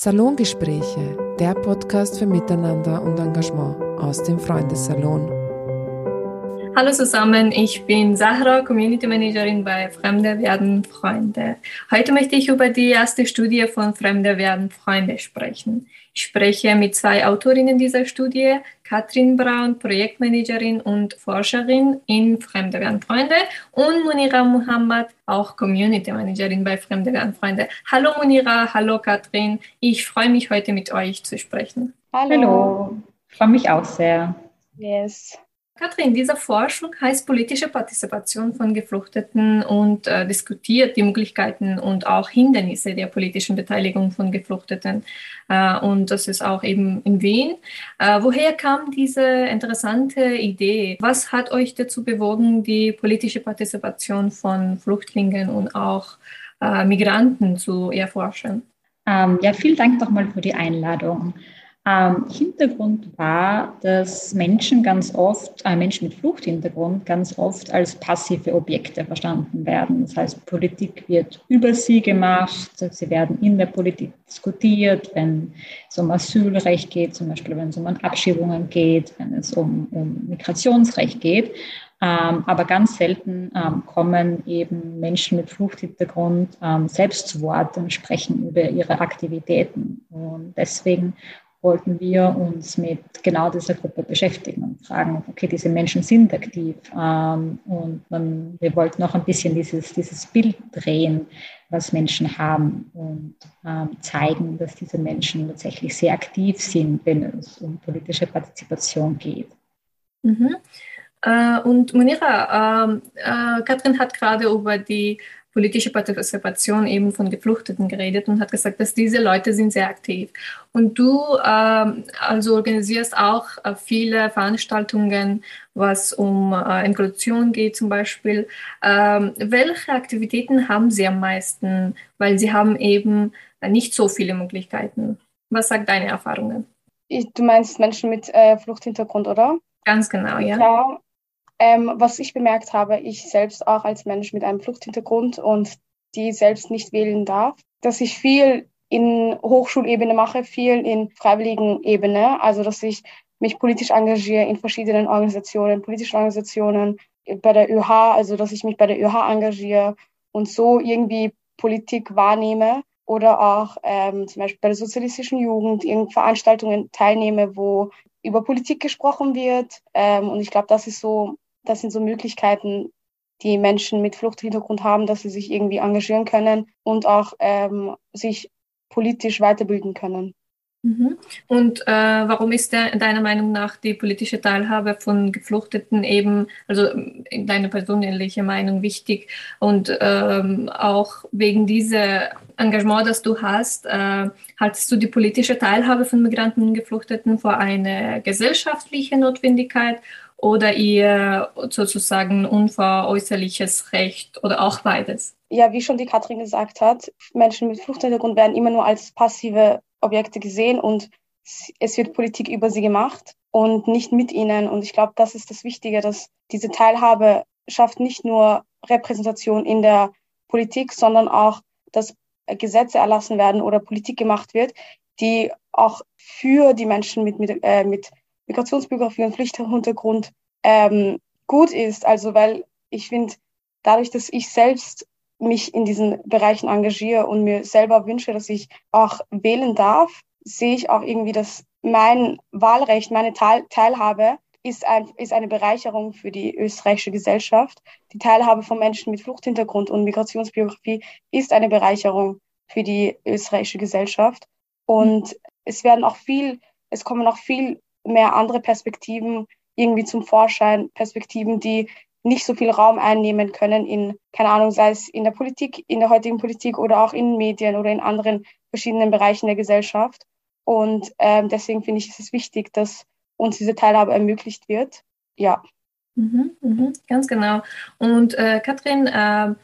Salongespräche, der Podcast für Miteinander und Engagement aus dem Freundessalon. Hallo zusammen, ich bin Sahra, Community Managerin bei Fremde werden Freunde. Heute möchte ich über die erste Studie von Fremde werden Freunde sprechen. Ich spreche mit zwei Autorinnen dieser Studie, Katrin Braun, Projektmanagerin und Forscherin in Fremde werden Freunde und Munira Muhammad, auch Community Managerin bei Fremde werden Freunde. Hallo Munira, hallo Katrin, ich freue mich heute mit euch zu sprechen. Hallo, hallo. freue mich auch sehr. Yes. Katrin, diese Forschung heißt politische Partizipation von Geflüchteten und äh, diskutiert die Möglichkeiten und auch Hindernisse der politischen Beteiligung von Geflüchteten. Äh, und das ist auch eben in Wien. Äh, woher kam diese interessante Idee? Was hat euch dazu bewogen, die politische Partizipation von Flüchtlingen und auch äh, Migranten zu erforschen? Ähm, ja, vielen Dank nochmal für die Einladung. Ähm, Hintergrund war, dass Menschen ganz oft, äh, Menschen mit Fluchthintergrund ganz oft als passive Objekte verstanden werden. Das heißt, Politik wird über sie gemacht, sie werden in der Politik diskutiert, wenn es um Asylrecht geht, zum Beispiel wenn es um Abschiebungen geht, wenn es um, um Migrationsrecht geht. Ähm, aber ganz selten ähm, kommen eben Menschen mit Fluchthintergrund ähm, selbst zu Wort und sprechen über ihre Aktivitäten. Und deswegen wollten wir uns mit genau dieser Gruppe beschäftigen und fragen, okay, diese Menschen sind aktiv ähm, und man, wir wollten auch ein bisschen dieses, dieses Bild drehen, was Menschen haben und ähm, zeigen, dass diese Menschen tatsächlich sehr aktiv sind, wenn es um politische Partizipation geht. Mhm. Äh, und Munira, äh, äh, Katrin hat gerade über die politische Partizipation eben von Geflüchteten geredet und hat gesagt, dass diese Leute sind sehr aktiv. Und du ähm, also organisierst auch äh, viele Veranstaltungen, was um äh, Inklusion geht zum Beispiel. Ähm, welche Aktivitäten haben sie am meisten? Weil sie haben eben nicht so viele Möglichkeiten. Was sagt deine Erfahrungen? Du meinst Menschen mit äh, Fluchthintergrund, oder? Ganz genau, ja. Ja, ähm, was ich bemerkt habe, ich selbst auch als Mensch mit einem Fluchthintergrund und die selbst nicht wählen darf, dass ich viel in Hochschulebene mache, viel in freiwilligen Ebene, also dass ich mich politisch engagiere in verschiedenen Organisationen, politischen Organisationen, bei der ÖH, also dass ich mich bei der ÖH engagiere und so irgendwie Politik wahrnehme oder auch ähm, zum Beispiel bei der sozialistischen Jugend in Veranstaltungen teilnehme, wo über Politik gesprochen wird. Ähm, und ich glaube, das ist so das sind so Möglichkeiten, die Menschen mit Fluchthintergrund haben, dass sie sich irgendwie engagieren können und auch ähm, sich politisch weiterbilden können. Mhm. Und äh, warum ist der, deiner Meinung nach die politische Teilhabe von Geflüchteten eben, also deine persönliche Meinung wichtig und ähm, auch wegen dieser Engagement, das du hast, äh, haltest du die politische Teilhabe von Migranten und Geflüchteten vor eine gesellschaftliche Notwendigkeit oder ihr sozusagen unveräußerliches Recht oder auch beides? Ja, wie schon die Katrin gesagt hat, Menschen mit Fluchthintergrund werden immer nur als passive Objekte gesehen und es wird Politik über sie gemacht und nicht mit ihnen. Und ich glaube, das ist das Wichtige, dass diese Teilhabe schafft nicht nur Repräsentation in der Politik, sondern auch, dass Gesetze erlassen werden oder Politik gemacht wird, die auch für die Menschen mit, mit, äh, mit Migrationsbiografie und Flüchtlingshintergrund ähm, gut ist. Also weil ich finde, dadurch, dass ich selbst mich in diesen Bereichen engagiere und mir selber wünsche, dass ich auch wählen darf, sehe ich auch irgendwie, dass mein Wahlrecht, meine Teil Teilhabe ist, ein, ist eine Bereicherung für die österreichische Gesellschaft. Die Teilhabe von Menschen mit Fluchthintergrund und Migrationsbiografie ist eine Bereicherung für die österreichische Gesellschaft. Und es werden auch viel, es kommen auch viel mehr andere Perspektiven irgendwie zum Vorschein, Perspektiven, die nicht so viel Raum einnehmen können in, keine Ahnung, sei es in der Politik, in der heutigen Politik oder auch in Medien oder in anderen verschiedenen Bereichen der Gesellschaft. Und ähm, deswegen finde ich, ist es wichtig, dass uns diese Teilhabe ermöglicht wird. Ja. Mhm, mh, ganz genau. Und äh, Katrin, äh,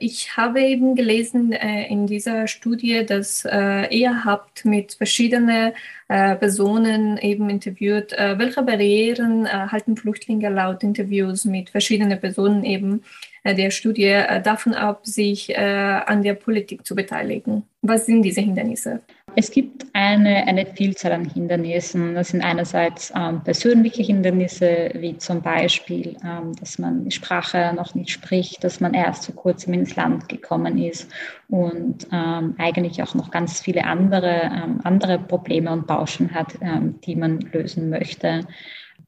ich habe eben gelesen äh, in dieser Studie, dass äh, ihr habt mit verschiedenen äh, Personen eben interviewt, äh, welche Barrieren äh, halten Flüchtlinge laut Interviews mit verschiedenen Personen eben äh, der Studie davon ab, sich an der Politik zu beteiligen. Was sind diese Hindernisse? Es gibt eine, eine Vielzahl an Hindernissen. Das sind einerseits ähm, persönliche Hindernisse, wie zum Beispiel, ähm, dass man die Sprache noch nicht spricht, dass man erst vor kurzem ins Land gekommen ist und ähm, eigentlich auch noch ganz viele andere, ähm, andere Probleme und Bauschen hat, ähm, die man lösen möchte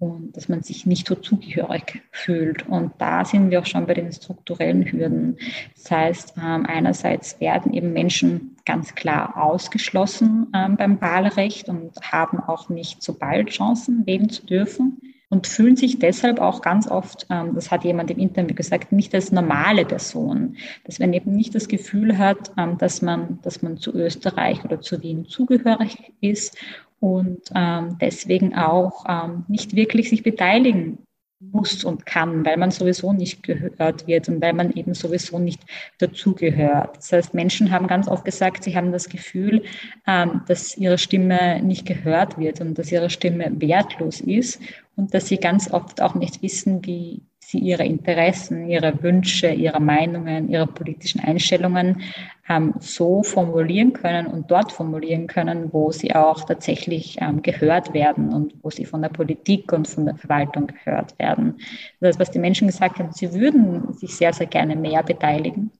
und dass man sich nicht so zugehörig fühlt. Und da sind wir auch schon bei den strukturellen Hürden. Das heißt, ähm, einerseits werden eben Menschen ganz klar ausgeschlossen ähm, beim Wahlrecht und haben auch nicht so bald Chancen, wählen zu dürfen und fühlen sich deshalb auch ganz oft, ähm, das hat jemand im Interview gesagt, nicht als normale Person. Dass man eben nicht das Gefühl hat, dass man, dass man zu Österreich oder zu Wien zugehörig ist und ähm, deswegen auch ähm, nicht wirklich sich beteiligen muss und kann, weil man sowieso nicht gehört wird und weil man eben sowieso nicht dazugehört. Das heißt, Menschen haben ganz oft gesagt, sie haben das Gefühl, ähm, dass ihre Stimme nicht gehört wird und dass ihre Stimme wertlos ist und dass sie ganz oft auch nicht wissen, wie sie ihre Interessen, ihre Wünsche, ihre Meinungen, ihre politischen Einstellungen ähm, so formulieren können und dort formulieren können, wo sie auch tatsächlich ähm, gehört werden und wo sie von der Politik und von der Verwaltung gehört werden. Das was die Menschen gesagt haben, sie würden sich sehr, sehr gerne mehr beteiligen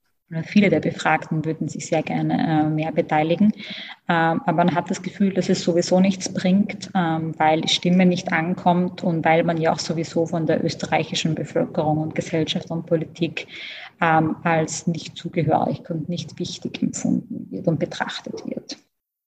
viele der Befragten würden sich sehr gerne äh, mehr beteiligen. Ähm, aber man hat das Gefühl, dass es sowieso nichts bringt, ähm, weil die Stimme nicht ankommt und weil man ja auch sowieso von der österreichischen Bevölkerung und Gesellschaft und Politik ähm, als nicht zugehörig und nicht wichtig empfunden wird und betrachtet wird.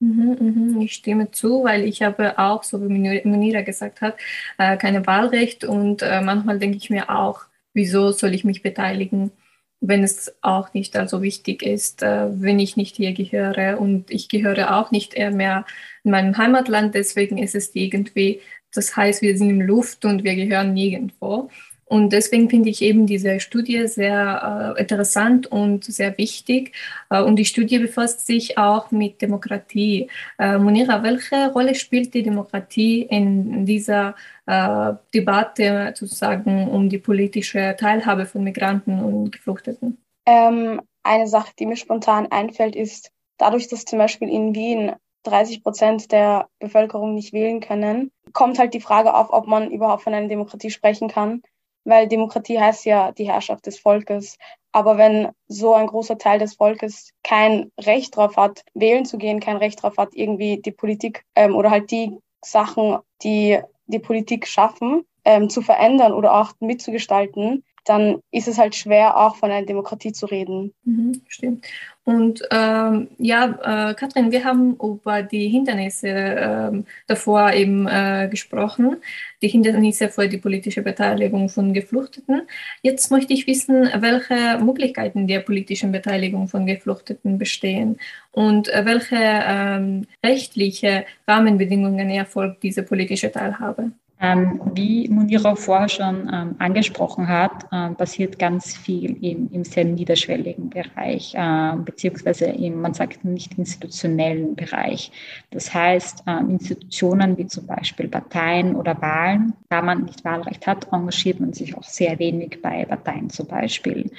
Mhm, mhm, ich stimme zu, weil ich habe auch, so wie Munira gesagt hat, äh, keine Wahlrecht und äh, manchmal denke ich mir auch, wieso soll ich mich beteiligen? Wenn es auch nicht also wichtig ist, äh, wenn ich nicht hier gehöre. Und ich gehöre auch nicht mehr in meinem Heimatland, deswegen ist es irgendwie, das heißt, wir sind in Luft und wir gehören nirgendwo. Und deswegen finde ich eben diese Studie sehr äh, interessant und sehr wichtig. Äh, und die Studie befasst sich auch mit Demokratie. Äh, Munira, welche Rolle spielt die Demokratie in dieser äh, Debatte sozusagen um die politische Teilhabe von Migranten und Geflüchteten? Ähm, eine Sache, die mir spontan einfällt, ist dadurch, dass zum Beispiel in Wien 30 Prozent der Bevölkerung nicht wählen können, kommt halt die Frage auf, ob man überhaupt von einer Demokratie sprechen kann weil Demokratie heißt ja die Herrschaft des Volkes. Aber wenn so ein großer Teil des Volkes kein Recht darauf hat, wählen zu gehen, kein Recht darauf hat, irgendwie die Politik ähm, oder halt die Sachen, die die Politik schaffen, ähm, zu verändern oder auch mitzugestalten, dann ist es halt schwer, auch von einer Demokratie zu reden. Mhm, stimmt. Und ähm, ja, äh, Katrin, wir haben über die Hindernisse äh, davor eben äh, gesprochen, die Hindernisse für die politische Beteiligung von Geflüchteten. Jetzt möchte ich wissen, welche Möglichkeiten der politischen Beteiligung von Geflüchteten bestehen und äh, welche ähm, rechtliche Rahmenbedingungen erfolgt diese politische Teilhabe. Ähm, wie Munira vorher schon ähm, angesprochen hat, ähm, passiert ganz viel im, im sehr niederschwelligen Bereich, äh, beziehungsweise im, man sagt nicht institutionellen Bereich. Das heißt, ähm, Institutionen wie zum Beispiel Parteien oder Wahlen, da man nicht Wahlrecht hat, engagiert man sich auch sehr wenig bei Parteien zum Beispiel.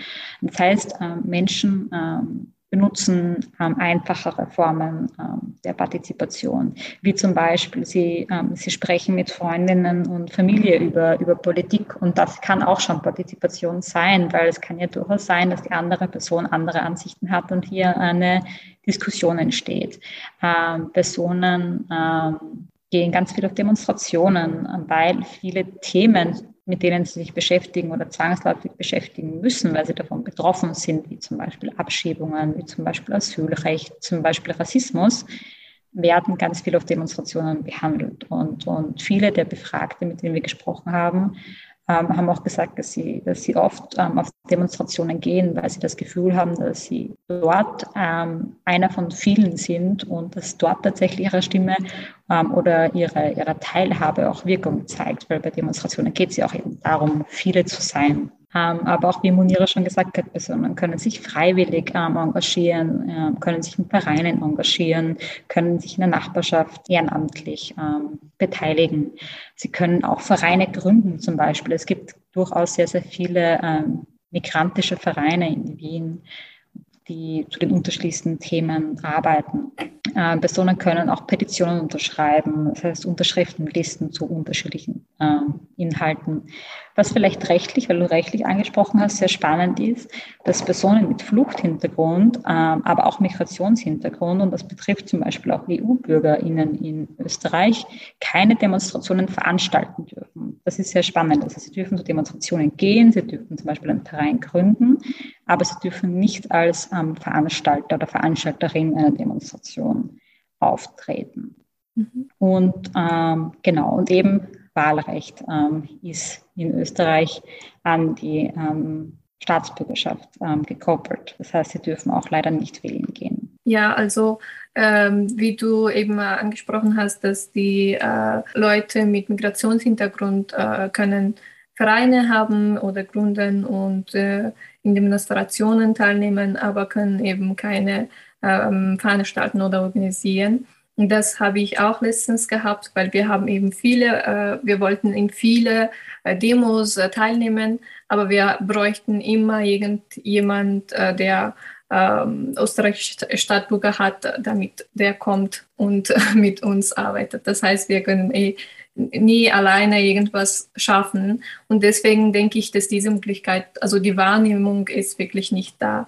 Das heißt, äh, Menschen ähm, benutzen ähm, einfachere Formen ähm, der Partizipation, wie zum Beispiel sie, ähm, sie sprechen mit Freundinnen und Familie über, über Politik und das kann auch schon Partizipation sein, weil es kann ja durchaus sein, dass die andere Person andere Ansichten hat und hier eine Diskussion entsteht. Ähm, Personen ähm, gehen ganz viel auf Demonstrationen, weil viele Themen mit denen sie sich beschäftigen oder zwangsläufig beschäftigen müssen, weil sie davon betroffen sind, wie zum Beispiel Abschiebungen, wie zum Beispiel Asylrecht, zum Beispiel Rassismus, werden ganz viel auf Demonstrationen behandelt. Und, und viele der Befragten, mit denen wir gesprochen haben, haben auch gesagt, dass sie, dass sie oft ähm, auf Demonstrationen gehen, weil sie das Gefühl haben, dass sie dort ähm, einer von vielen sind und dass dort tatsächlich ihre Stimme ähm, oder ihre, ihre Teilhabe auch Wirkung zeigt, weil bei Demonstrationen geht es ja auch eben darum, viele zu sein. Ähm, aber auch wie Munira schon gesagt hat, Personen können sich freiwillig ähm, engagieren, ähm, können sich in Vereinen engagieren, können sich in der Nachbarschaft ehrenamtlich beteiligen. Sie können auch Vereine gründen zum Beispiel. Es gibt durchaus sehr, sehr viele migrantische Vereine in Wien, die zu den unterschiedlichsten Themen arbeiten. Äh, Personen können auch Petitionen unterschreiben, das heißt Unterschriftenlisten zu unterschiedlichen äh, Inhalten. Was vielleicht rechtlich, weil du rechtlich angesprochen hast, sehr spannend ist, dass Personen mit Fluchthintergrund, äh, aber auch Migrationshintergrund, und das betrifft zum Beispiel auch EU-BürgerInnen in Österreich, keine Demonstrationen veranstalten dürfen. Das ist sehr spannend. Also sie dürfen zu Demonstrationen gehen, sie dürfen zum Beispiel ein Terrain gründen, aber sie dürfen nicht als ähm, Veranstalter oder Veranstalterin einer Demonstration auftreten. Mhm. Und ähm, genau, und eben Wahlrecht ähm, ist in Österreich an die ähm, Staatsbürgerschaft ähm, gekoppelt. Das heißt, sie dürfen auch leider nicht wählen gehen. Ja, also ähm, wie du eben angesprochen hast, dass die äh, Leute mit Migrationshintergrund äh, können Vereine haben oder gründen und äh, in Demonstrationen teilnehmen, aber können eben keine ähm, veranstalten oder organisieren. Und das habe ich auch letztens gehabt, weil wir haben eben viele, äh, wir wollten in viele äh, Demos äh, teilnehmen, aber wir bräuchten immer irgendjemand, äh, der ähm, österreichische Staatsbürger hat, damit der kommt und mit uns arbeitet. Das heißt, wir können eh nie alleine irgendwas schaffen. Und deswegen denke ich, dass diese Möglichkeit, also die Wahrnehmung ist wirklich nicht da.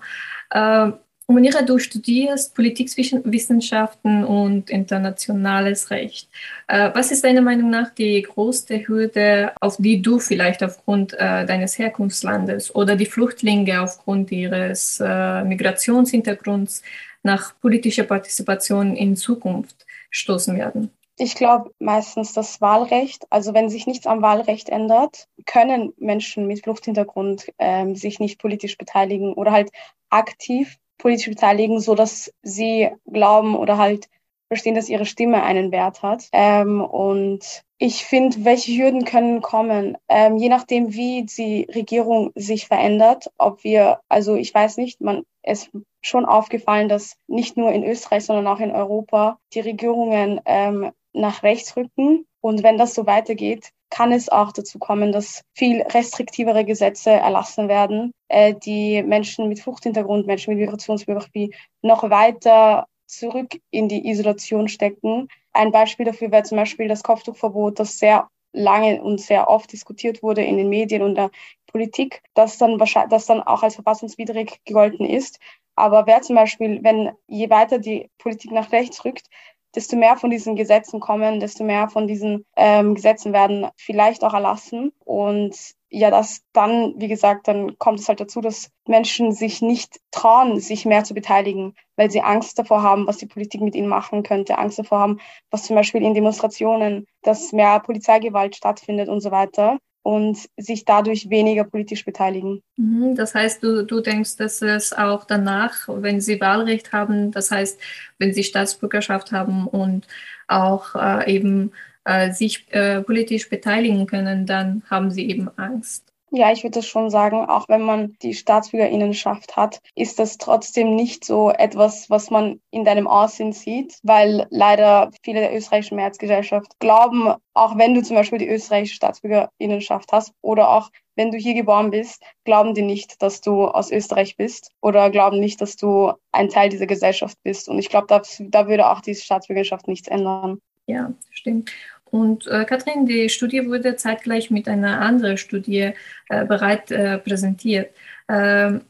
Äh, Monira, du studierst Politikwissenschaften und internationales Recht. Äh, was ist deiner Meinung nach die größte Hürde, auf die du vielleicht aufgrund äh, deines Herkunftslandes oder die Flüchtlinge aufgrund ihres äh, Migrationshintergrunds nach politischer Partizipation in Zukunft stoßen werden? Ich glaube meistens das Wahlrecht. Also wenn sich nichts am Wahlrecht ändert, können Menschen mit Fluchthintergrund ähm, sich nicht politisch beteiligen oder halt aktiv politisch beteiligen, so dass sie glauben oder halt verstehen, dass ihre Stimme einen Wert hat. Ähm, und ich finde, welche Hürden können kommen, ähm, je nachdem, wie die Regierung sich verändert, ob wir, also ich weiß nicht, man ist schon aufgefallen, dass nicht nur in Österreich, sondern auch in Europa die Regierungen ähm, nach rechts rücken. Und wenn das so weitergeht, kann es auch dazu kommen, dass viel restriktivere Gesetze erlassen werden, äh, die Menschen mit Fluchthintergrund, Menschen mit Migrationsbiografie noch weiter zurück in die Isolation stecken. Ein Beispiel dafür wäre zum Beispiel das Kopftuchverbot, das sehr lange und sehr oft diskutiert wurde in den Medien und der Politik, das dann wahrscheinlich, das dann auch als verfassungswidrig gegolten ist. Aber wer zum Beispiel, wenn je weiter die Politik nach rechts rückt, desto mehr von diesen Gesetzen kommen, desto mehr von diesen ähm, Gesetzen werden vielleicht auch erlassen. Und ja, das dann, wie gesagt, dann kommt es halt dazu, dass Menschen sich nicht trauen, sich mehr zu beteiligen, weil sie Angst davor haben, was die Politik mit ihnen machen könnte, Angst davor haben, was zum Beispiel in Demonstrationen, dass mehr Polizeigewalt stattfindet und so weiter und sich dadurch weniger politisch beteiligen. Mhm, das heißt, du, du denkst, dass es auch danach, wenn sie Wahlrecht haben, das heißt, wenn sie Staatsbürgerschaft haben und auch äh, eben äh, sich äh, politisch beteiligen können, dann haben sie eben Angst. Ja, ich würde schon sagen, auch wenn man die Staatsbürgerinnenschaft hat, ist das trotzdem nicht so etwas, was man in deinem Aussehen sieht, weil leider viele der österreichischen Mehrheitsgesellschaft glauben, auch wenn du zum Beispiel die österreichische Staatsbürgerinnenschaft hast oder auch wenn du hier geboren bist, glauben die nicht, dass du aus Österreich bist oder glauben nicht, dass du ein Teil dieser Gesellschaft bist. Und ich glaube, da, da würde auch diese Staatsbürgerschaft nichts ändern. Ja, stimmt. Und äh, Kathrin, die Studie wurde zeitgleich mit einer anderen Studie äh, bereit äh, präsentiert. Ähm,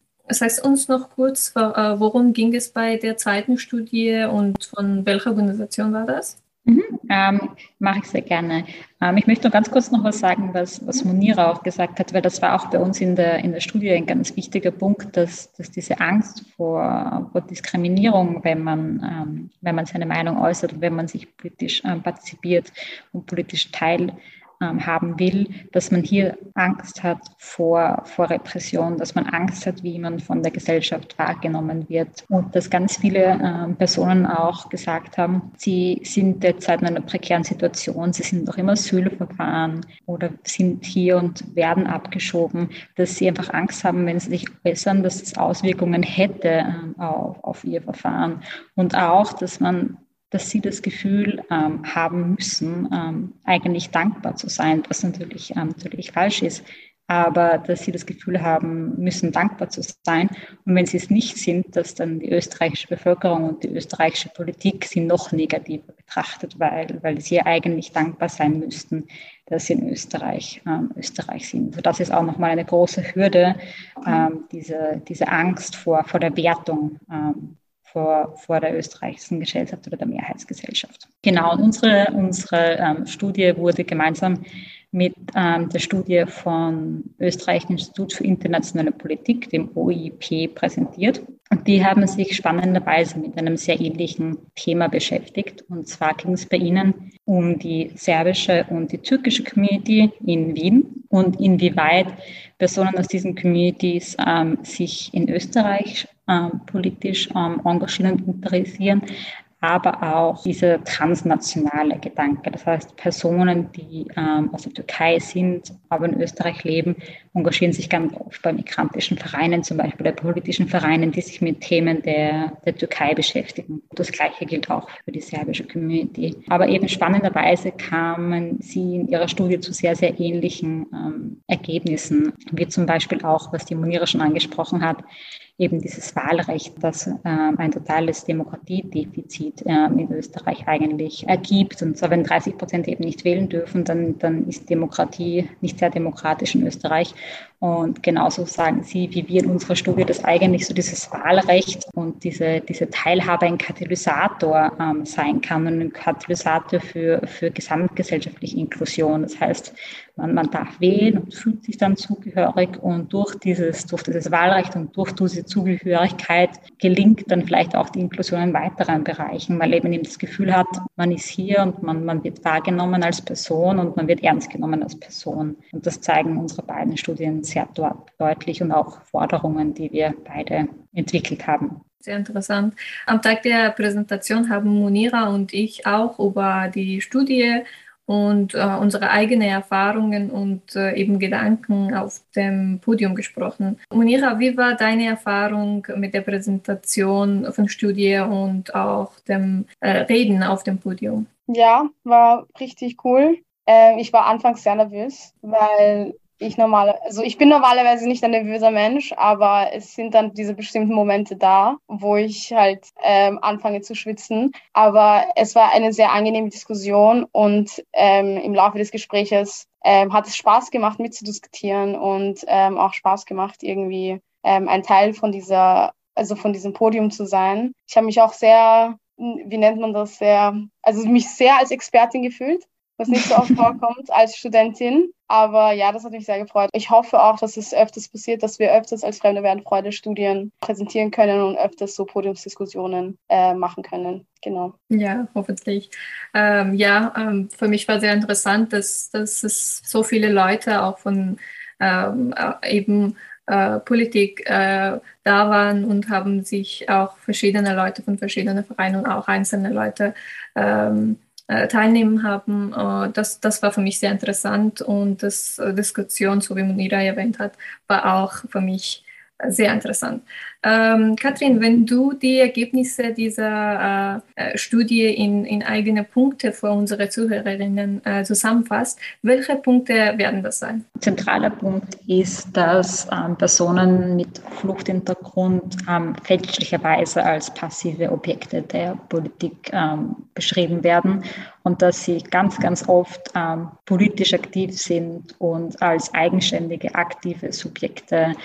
heißt uns noch kurz, äh, worum ging es bei der zweiten Studie und von welcher Organisation war das? Mhm, ähm, Mache ich sehr gerne. Ähm, ich möchte noch ganz kurz noch was sagen, was, was Monira auch gesagt hat, weil das war auch bei uns in der, in der Studie ein ganz wichtiger Punkt, dass, dass diese Angst vor, vor Diskriminierung, wenn man, ähm, wenn man seine Meinung äußert und wenn man sich politisch ähm, partizipiert und politisch teil haben will, dass man hier Angst hat vor, vor Repression, dass man Angst hat, wie man von der Gesellschaft wahrgenommen wird. Und dass ganz viele ähm, Personen auch gesagt haben, sie sind derzeit in einer prekären Situation, sie sind noch im Asylverfahren oder sind hier und werden abgeschoben, dass sie einfach Angst haben, wenn sie sich äußern, dass es Auswirkungen hätte ähm, auf, auf ihr Verfahren. Und auch, dass man dass sie das Gefühl ähm, haben müssen, ähm, eigentlich dankbar zu sein, was natürlich, ähm, natürlich falsch ist. aber dass sie das Gefühl haben müssen, dankbar zu sein. Und wenn sie es nicht sind, dass dann die österreichische Bevölkerung und die österreichische Politik sie noch negativer betrachtet, weil, weil sie eigentlich dankbar sein müssten, dass sie in Österreich, ähm, Österreich sind. Also das ist auch nochmal eine große Hürde, ähm, diese, diese Angst vor, vor der Wertung ähm, vor, vor der österreichischen Gesellschaft oder der Mehrheitsgesellschaft. Genau, und unsere, unsere ähm, Studie wurde gemeinsam mit ähm, der Studie von Österreichischen Institut für internationale Politik, dem OIP, präsentiert. Und die haben sich spannenderweise mit einem sehr ähnlichen Thema beschäftigt. Und zwar ging es bei ihnen um die serbische und die türkische Community in Wien und inwieweit Personen aus diesen Communities ähm, sich in Österreich ähm, politisch ähm, engagieren und interessieren, aber auch dieser transnationale Gedanke. Das heißt, Personen, die ähm, aus der Türkei sind, aber in Österreich leben, engagieren sich ganz oft bei migrantischen Vereinen, zum Beispiel bei politischen Vereinen, die sich mit Themen der, der Türkei beschäftigen. Das Gleiche gilt auch für die serbische Community. Aber eben spannenderweise kamen sie in ihrer Studie zu sehr, sehr ähnlichen ähm, Ergebnissen, wie zum Beispiel auch, was die Monira schon angesprochen hat, eben dieses Wahlrecht, das äh, ein totales Demokratiedefizit äh, in Österreich eigentlich ergibt. Und zwar, wenn 30 Prozent eben nicht wählen dürfen, dann, dann ist Demokratie nicht sehr demokratisch in Österreich. Und genauso sagen Sie, wie wir in unserer Studie, dass eigentlich so dieses Wahlrecht und diese, diese Teilhabe ein Katalysator ähm, sein kann und ein Katalysator für, für gesamtgesellschaftliche Inklusion. Das heißt, man, man darf wählen und fühlt sich dann zugehörig und durch dieses, durch dieses Wahlrecht und durch diese Zugehörigkeit gelingt dann vielleicht auch die Inklusion in weiteren Bereichen, weil eben eben das Gefühl hat, man ist hier und man, man wird wahrgenommen als Person und man wird ernst genommen als Person. Und das zeigen unsere beiden Studien sehr deutlich und auch Forderungen, die wir beide entwickelt haben. Sehr interessant. Am Tag der Präsentation haben Munira und ich auch über die Studie und äh, unsere eigenen Erfahrungen und äh, eben Gedanken auf dem Podium gesprochen. Munira, wie war deine Erfahrung mit der Präsentation von Studie und auch dem äh, Reden auf dem Podium? Ja, war richtig cool. Ähm, ich war anfangs sehr nervös, weil ich normale, also ich bin normalerweise nicht ein nervöser Mensch, aber es sind dann diese bestimmten Momente da, wo ich halt ähm, anfange zu schwitzen. Aber es war eine sehr angenehme Diskussion und ähm, im Laufe des Gespräches ähm, hat es Spaß gemacht, mitzudiskutieren und ähm, auch Spaß gemacht, irgendwie ähm, ein Teil von dieser, also von diesem Podium zu sein. Ich habe mich auch sehr, wie nennt man das, sehr, also mich sehr als Expertin gefühlt was nicht so oft vorkommt als Studentin. Aber ja, das hat mich sehr gefreut. Ich hoffe auch, dass es öfters passiert, dass wir öfters als Fremde werden Freude Studien präsentieren können und öfters so Podiumsdiskussionen äh, machen können. Genau. Ja, hoffentlich. Ähm, ja, ähm, für mich war sehr interessant, dass, dass es so viele Leute auch von ähm, äh, eben äh, Politik äh, da waren und haben sich auch verschiedene Leute von verschiedenen Vereinen und auch einzelne Leute ähm, äh, teilnehmen haben. Äh, das, das war für mich sehr interessant und das äh, Diskussion, so wie Munira erwähnt hat, war auch für mich sehr interessant. Ähm, Katrin, wenn du die Ergebnisse dieser äh, Studie in, in eigene Punkte für unsere Zuhörerinnen äh, zusammenfasst, welche Punkte werden das sein? Zentraler Punkt ist, dass ähm, Personen mit Fluchthintergrund ähm, fälschlicherweise als passive Objekte der Politik ähm, beschrieben werden und dass sie ganz, ganz oft ähm, politisch aktiv sind und als eigenständige, aktive Subjekte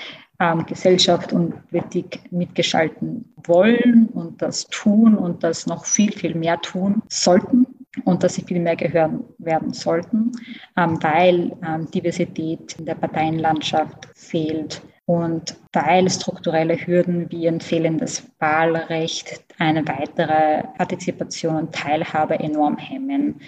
Gesellschaft und Politik mitgestalten wollen und das tun und das noch viel, viel mehr tun sollten und dass sie viel mehr gehören werden sollten, ähm, weil ähm, Diversität in der Parteienlandschaft fehlt und weil strukturelle Hürden wie ein fehlendes Wahlrecht eine weitere Partizipation und Teilhabe enorm hemmen.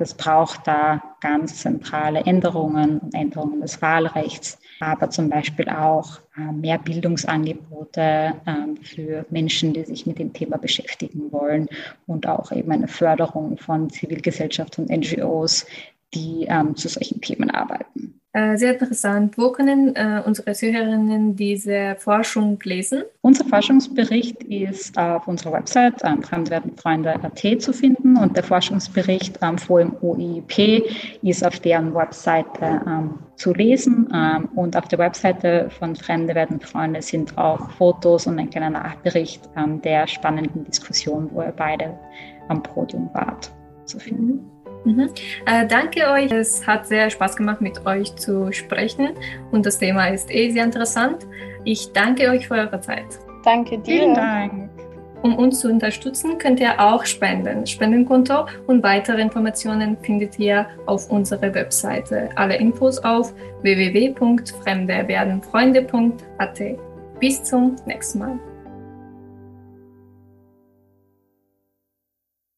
Es braucht da ganz zentrale Änderungen und Änderungen des Wahlrechts, aber zum Beispiel auch äh, mehr Bildungsangebote ähm, für Menschen, die sich mit dem Thema beschäftigen wollen und auch eben eine Förderung von Zivilgesellschaft und NGOs, die ähm, zu solchen Themen arbeiten. Äh, sehr interessant. Wo können äh, unsere Zuhörerinnen diese Forschung lesen? Unser Forschungsbericht ist auf unserer Website ähm, fremdwerdenfreunde.at zu finden und der Forschungsbericht ähm, vor dem OIP ist auf deren Webseite ähm, zu lesen. Ähm, und auf der Webseite von Fremde werden Freunde sind auch Fotos und ein kleiner Nachbericht ähm, der spannenden Diskussion, wo ihr beide am Podium wart, zu finden. Mhm. Äh, danke euch. Es hat sehr Spaß gemacht, mit euch zu sprechen. Und das Thema ist eh sehr interessant. Ich danke euch für eure Zeit. Danke dir. Vielen Dank. Um uns zu unterstützen, könnt ihr auch spenden. Spendenkonto und weitere Informationen findet ihr auf unserer Webseite. Alle Infos auf www.fremdewerdenfreunde.at. Bis zum nächsten Mal.